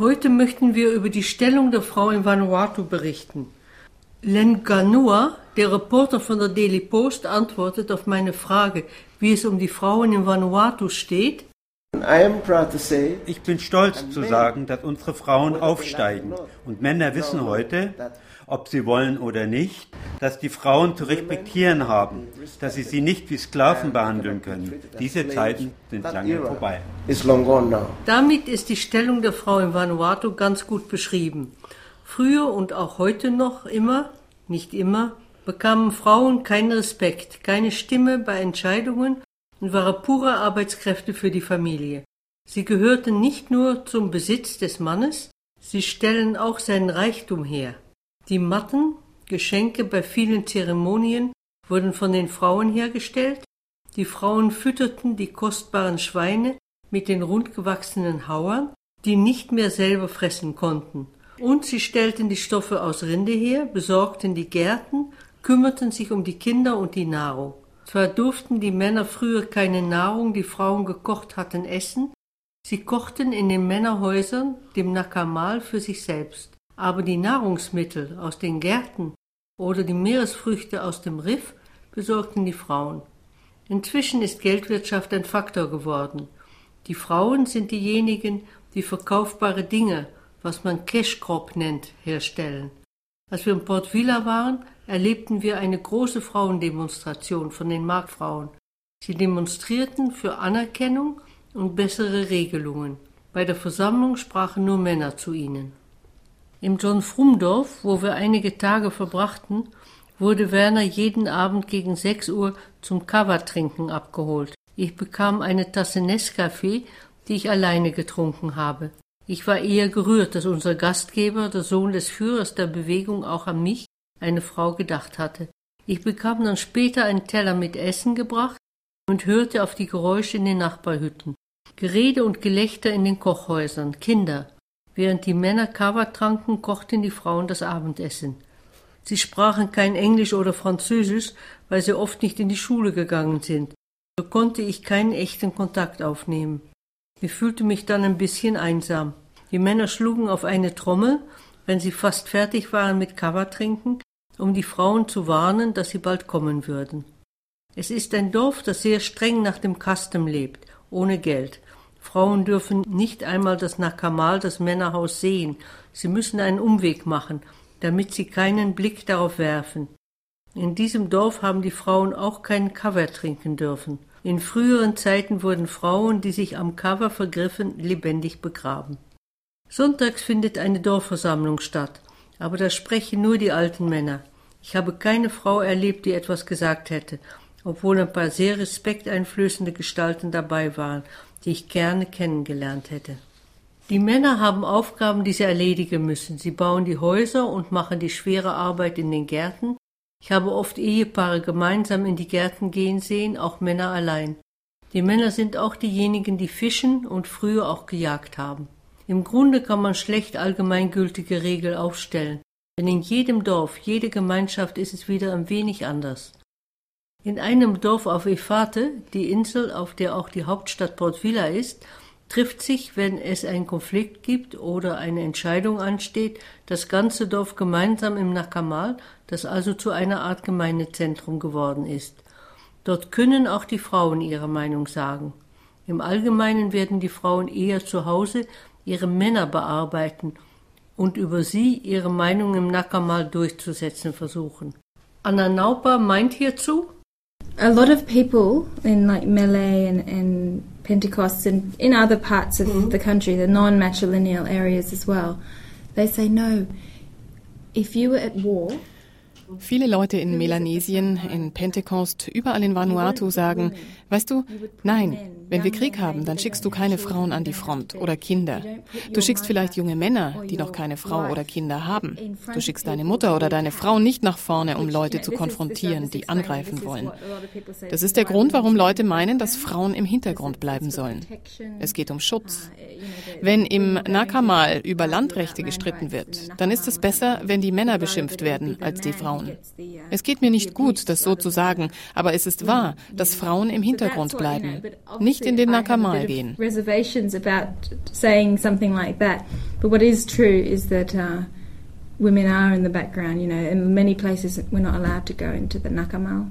Heute möchten wir über die Stellung der Frau in Vanuatu berichten. Len Ganua, der Reporter von der Daily Post, antwortet auf meine Frage, wie es um die Frauen in Vanuatu steht. Ich bin stolz zu sagen, dass unsere Frauen aufsteigen und Männer wissen heute, ob sie wollen oder nicht, dass die Frauen zu respektieren haben, dass sie sie nicht wie Sklaven behandeln können. Diese Zeiten sind lange vorbei. Damit ist die Stellung der Frau in Vanuatu ganz gut beschrieben. Früher und auch heute noch immer, nicht immer, bekamen Frauen keinen Respekt, keine Stimme bei Entscheidungen und waren pure Arbeitskräfte für die Familie. Sie gehörten nicht nur zum Besitz des Mannes, sie stellen auch seinen Reichtum her. Die Matten, Geschenke bei vielen Zeremonien wurden von den Frauen hergestellt, die Frauen fütterten die kostbaren Schweine mit den rundgewachsenen Hauern, die nicht mehr selber fressen konnten, und sie stellten die Stoffe aus Rinde her, besorgten die Gärten, kümmerten sich um die Kinder und die Nahrung. Zwar durften die Männer früher keine Nahrung, die Frauen gekocht hatten, essen, sie kochten in den Männerhäusern, dem Nakamal, für sich selbst aber die Nahrungsmittel aus den Gärten oder die Meeresfrüchte aus dem Riff besorgten die Frauen. Inzwischen ist Geldwirtschaft ein Faktor geworden. Die Frauen sind diejenigen, die verkaufbare Dinge, was man Cash Crop nennt, herstellen. Als wir in Port Vila waren, erlebten wir eine große Frauendemonstration von den Marktfrauen. Sie demonstrierten für Anerkennung und bessere Regelungen. Bei der Versammlung sprachen nur Männer zu ihnen. Im John Frumdorf, wo wir einige Tage verbrachten, wurde Werner jeden Abend gegen sechs Uhr zum Covertrinken abgeholt. Ich bekam eine Tasse Nescafé, die ich alleine getrunken habe. Ich war eher gerührt, dass unser Gastgeber, der Sohn des Führers der Bewegung, auch an mich, eine Frau, gedacht hatte. Ich bekam dann später einen Teller mit Essen gebracht und hörte auf die Geräusche in den Nachbarhütten. Gerede und Gelächter in den Kochhäusern, Kinder, Während die Männer Kava tranken, kochten die Frauen das Abendessen. Sie sprachen kein Englisch oder Französisch, weil sie oft nicht in die Schule gegangen sind. So konnte ich keinen echten Kontakt aufnehmen. Ich fühlte mich dann ein bisschen einsam. Die Männer schlugen auf eine Trommel, wenn sie fast fertig waren mit Kava trinken, um die Frauen zu warnen, dass sie bald kommen würden. Es ist ein Dorf, das sehr streng nach dem Custom lebt, ohne Geld. Frauen dürfen nicht einmal das Nakamal, das Männerhaus, sehen. Sie müssen einen Umweg machen, damit sie keinen Blick darauf werfen. In diesem Dorf haben die Frauen auch keinen Cover trinken dürfen. In früheren Zeiten wurden Frauen, die sich am Cover vergriffen, lebendig begraben. Sonntags findet eine Dorfversammlung statt, aber da sprechen nur die alten Männer. Ich habe keine Frau erlebt, die etwas gesagt hätte, obwohl ein paar sehr respekteinflößende Gestalten dabei waren, die ich gerne kennengelernt hätte. Die Männer haben Aufgaben, die sie erledigen müssen. Sie bauen die Häuser und machen die schwere Arbeit in den Gärten. Ich habe oft Ehepaare gemeinsam in die Gärten gehen sehen, auch Männer allein. Die Männer sind auch diejenigen, die fischen und früher auch gejagt haben. Im Grunde kann man schlecht allgemeingültige Regeln aufstellen, denn in jedem Dorf, jede Gemeinschaft ist es wieder ein wenig anders. In einem Dorf auf Efate, die Insel, auf der auch die Hauptstadt Port Vila ist, trifft sich, wenn es einen Konflikt gibt oder eine Entscheidung ansteht, das ganze Dorf gemeinsam im Nakamal, das also zu einer Art Gemeindezentrum geworden ist. Dort können auch die Frauen ihre Meinung sagen. Im Allgemeinen werden die Frauen eher zu Hause ihre Männer bearbeiten und über sie ihre Meinung im Nakamal durchzusetzen versuchen. Anna Nauper meint hierzu, a lot of people in like Malay and, and Pentecost and in other parts of mm-hmm. the country, the non matrilineal areas as well, they say no. If you were at war, Viele Leute in Melanesien, in Pentecost, überall in Vanuatu sagen, weißt du, nein, wenn wir Krieg haben, dann schickst du keine Frauen an die Front oder Kinder. Du schickst vielleicht junge Männer, die noch keine Frau oder Kinder haben. Du schickst deine Mutter oder deine Frau nicht nach vorne, um Leute zu konfrontieren, die angreifen wollen. Das ist der Grund, warum Leute meinen, dass Frauen im Hintergrund bleiben sollen. Es geht um Schutz. Wenn im Nakamal über Landrechte gestritten wird, dann ist es besser, wenn die Männer beschimpft werden als die Frauen. Es geht mir nicht gut, das so zu sagen, aber es ist wahr, dass Frauen im Hintergrund bleiben, nicht in den Nakamal gehen. Reservations about saying something like that, but what is true is that uh, women are in the background. You know, in many places we're not allowed to go into the Nakamal.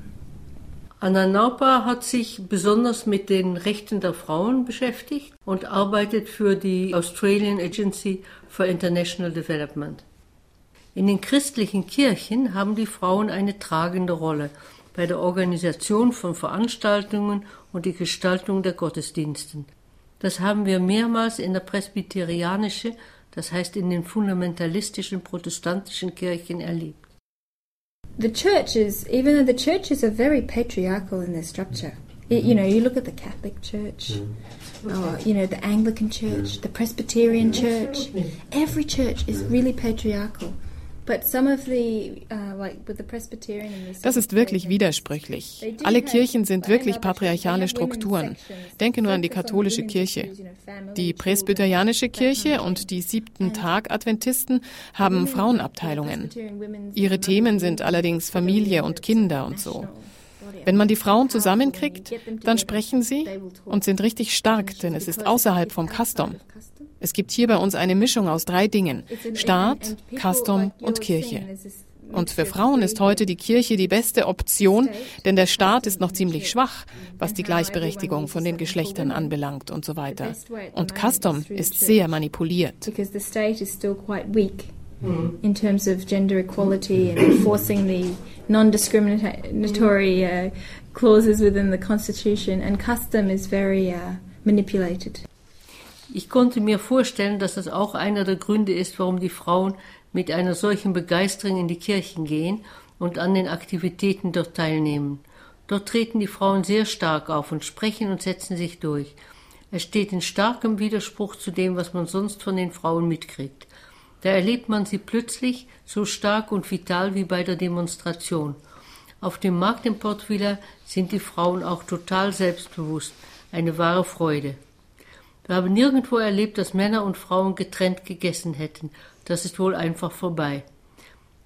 Anna Naupa hat sich besonders mit den Rechten der Frauen beschäftigt und arbeitet für die Australian Agency for International Development. In den christlichen Kirchen haben die Frauen eine tragende Rolle bei der Organisation von Veranstaltungen und die Gestaltung der Gottesdiensten. Das haben wir mehrmals in der presbyterianischen, das heißt in den fundamentalistischen protestantischen Kirchen erlebt. the churches, even though the churches are very patriarchal in their structure, it, you know, you look at the Catholic Church, mm. or you know, the Anglican Church, mm. the Presbyterian Church. Every church is really patriarchal. Uh, das ist wirklich widersprüchlich. Alle Kirchen sind wirklich patriarchale Strukturen. Denke nur an die katholische Kirche. Die presbyterianische Kirche und die siebten Tag Adventisten haben Frauenabteilungen. Ihre Themen sind allerdings Familie und Kinder und so. Wenn man die Frauen zusammenkriegt, dann sprechen sie und sind richtig stark, denn es ist außerhalb vom Custom. Es gibt hier bei uns eine Mischung aus drei Dingen. Staat, Custom und Kirche. Und für Frauen ist heute die Kirche die beste Option, denn der Staat ist noch ziemlich schwach, was die Gleichberechtigung von den Geschlechtern anbelangt und so weiter. Und Custom ist sehr manipuliert. in terms of gender equality and enforcing the non-discriminatory uh, clauses within the constitution and custom is very uh, manipulated. Ich konnte mir vorstellen, dass das auch einer der Gründe ist, warum die Frauen mit einer solchen Begeisterung in die Kirchen gehen und an den Aktivitäten dort teilnehmen. Dort treten die Frauen sehr stark auf und sprechen und setzen sich durch. Es steht in starkem Widerspruch zu dem, was man sonst von den Frauen mitkriegt. Da erlebt man sie plötzlich so stark und vital wie bei der Demonstration. Auf dem Markt in Port Vila sind die Frauen auch total selbstbewusst, eine wahre Freude. Wir haben nirgendwo erlebt, dass Männer und Frauen getrennt gegessen hätten. Das ist wohl einfach vorbei.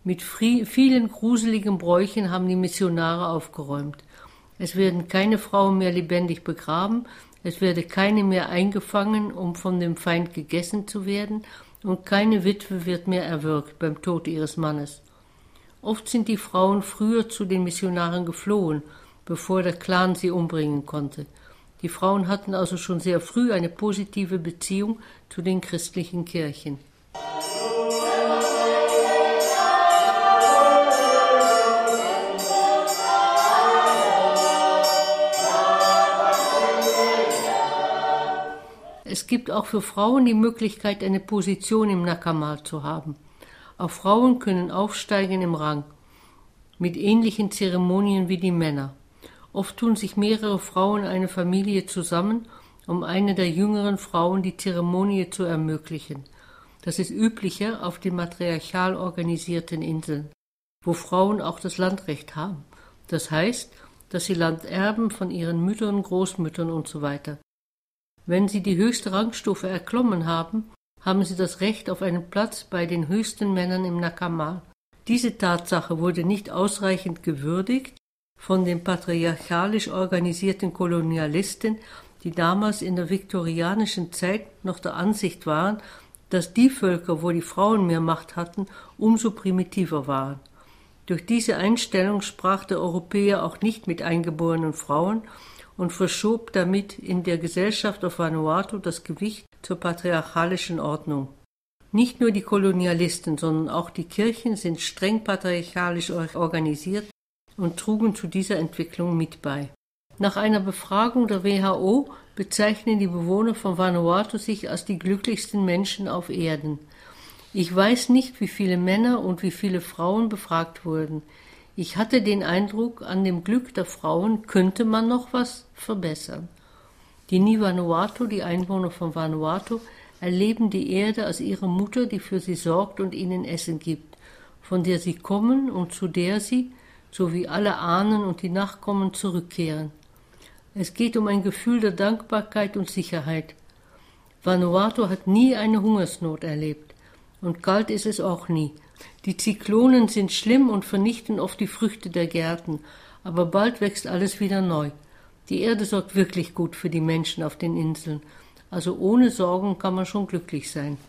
Mit vielen gruseligen Bräuchen haben die Missionare aufgeräumt. Es werden keine Frauen mehr lebendig begraben, es werde keine mehr eingefangen, um von dem Feind gegessen zu werden, und keine Witwe wird mehr erwürgt beim Tod ihres Mannes. Oft sind die Frauen früher zu den Missionaren geflohen, bevor der Clan sie umbringen konnte. Die Frauen hatten also schon sehr früh eine positive Beziehung zu den christlichen Kirchen. Es gibt auch für Frauen die Möglichkeit, eine Position im Nakamal zu haben. Auch Frauen können aufsteigen im Rang, mit ähnlichen Zeremonien wie die Männer. Oft tun sich mehrere Frauen eine Familie zusammen, um eine der jüngeren Frauen die Zeremonie zu ermöglichen. Das ist üblicher auf den matriarchal organisierten Inseln, wo Frauen auch das Landrecht haben. Das heißt, dass sie Land erben von ihren Müttern, Großmüttern und so. Wenn sie die höchste Rangstufe erklommen haben, haben sie das Recht auf einen Platz bei den höchsten Männern im Nakamal. Diese Tatsache wurde nicht ausreichend gewürdigt, von den patriarchalisch organisierten Kolonialisten, die damals in der viktorianischen Zeit noch der Ansicht waren, dass die Völker, wo die Frauen mehr Macht hatten, umso primitiver waren. Durch diese Einstellung sprach der Europäer auch nicht mit eingeborenen Frauen und verschob damit in der Gesellschaft auf Vanuatu das Gewicht zur patriarchalischen Ordnung. Nicht nur die Kolonialisten, sondern auch die Kirchen sind streng patriarchalisch organisiert und trugen zu dieser Entwicklung mit bei. Nach einer Befragung der WHO bezeichnen die Bewohner von Vanuatu sich als die glücklichsten Menschen auf Erden. Ich weiß nicht, wie viele Männer und wie viele Frauen befragt wurden. Ich hatte den Eindruck, an dem Glück der Frauen könnte man noch was verbessern. Die Nivanuatu, die Einwohner von Vanuatu, erleben die Erde als ihre Mutter, die für sie sorgt und ihnen Essen gibt, von der sie kommen und zu der sie, sowie alle Ahnen und die Nachkommen zurückkehren. Es geht um ein Gefühl der Dankbarkeit und Sicherheit. Vanuatu hat nie eine Hungersnot erlebt, Und kalt ist es auch nie. Die Zyklonen sind schlimm und vernichten oft die Früchte der Gärten, aber bald wächst alles wieder neu. Die Erde sorgt wirklich gut für die Menschen auf den Inseln. Also ohne Sorgen kann man schon glücklich sein.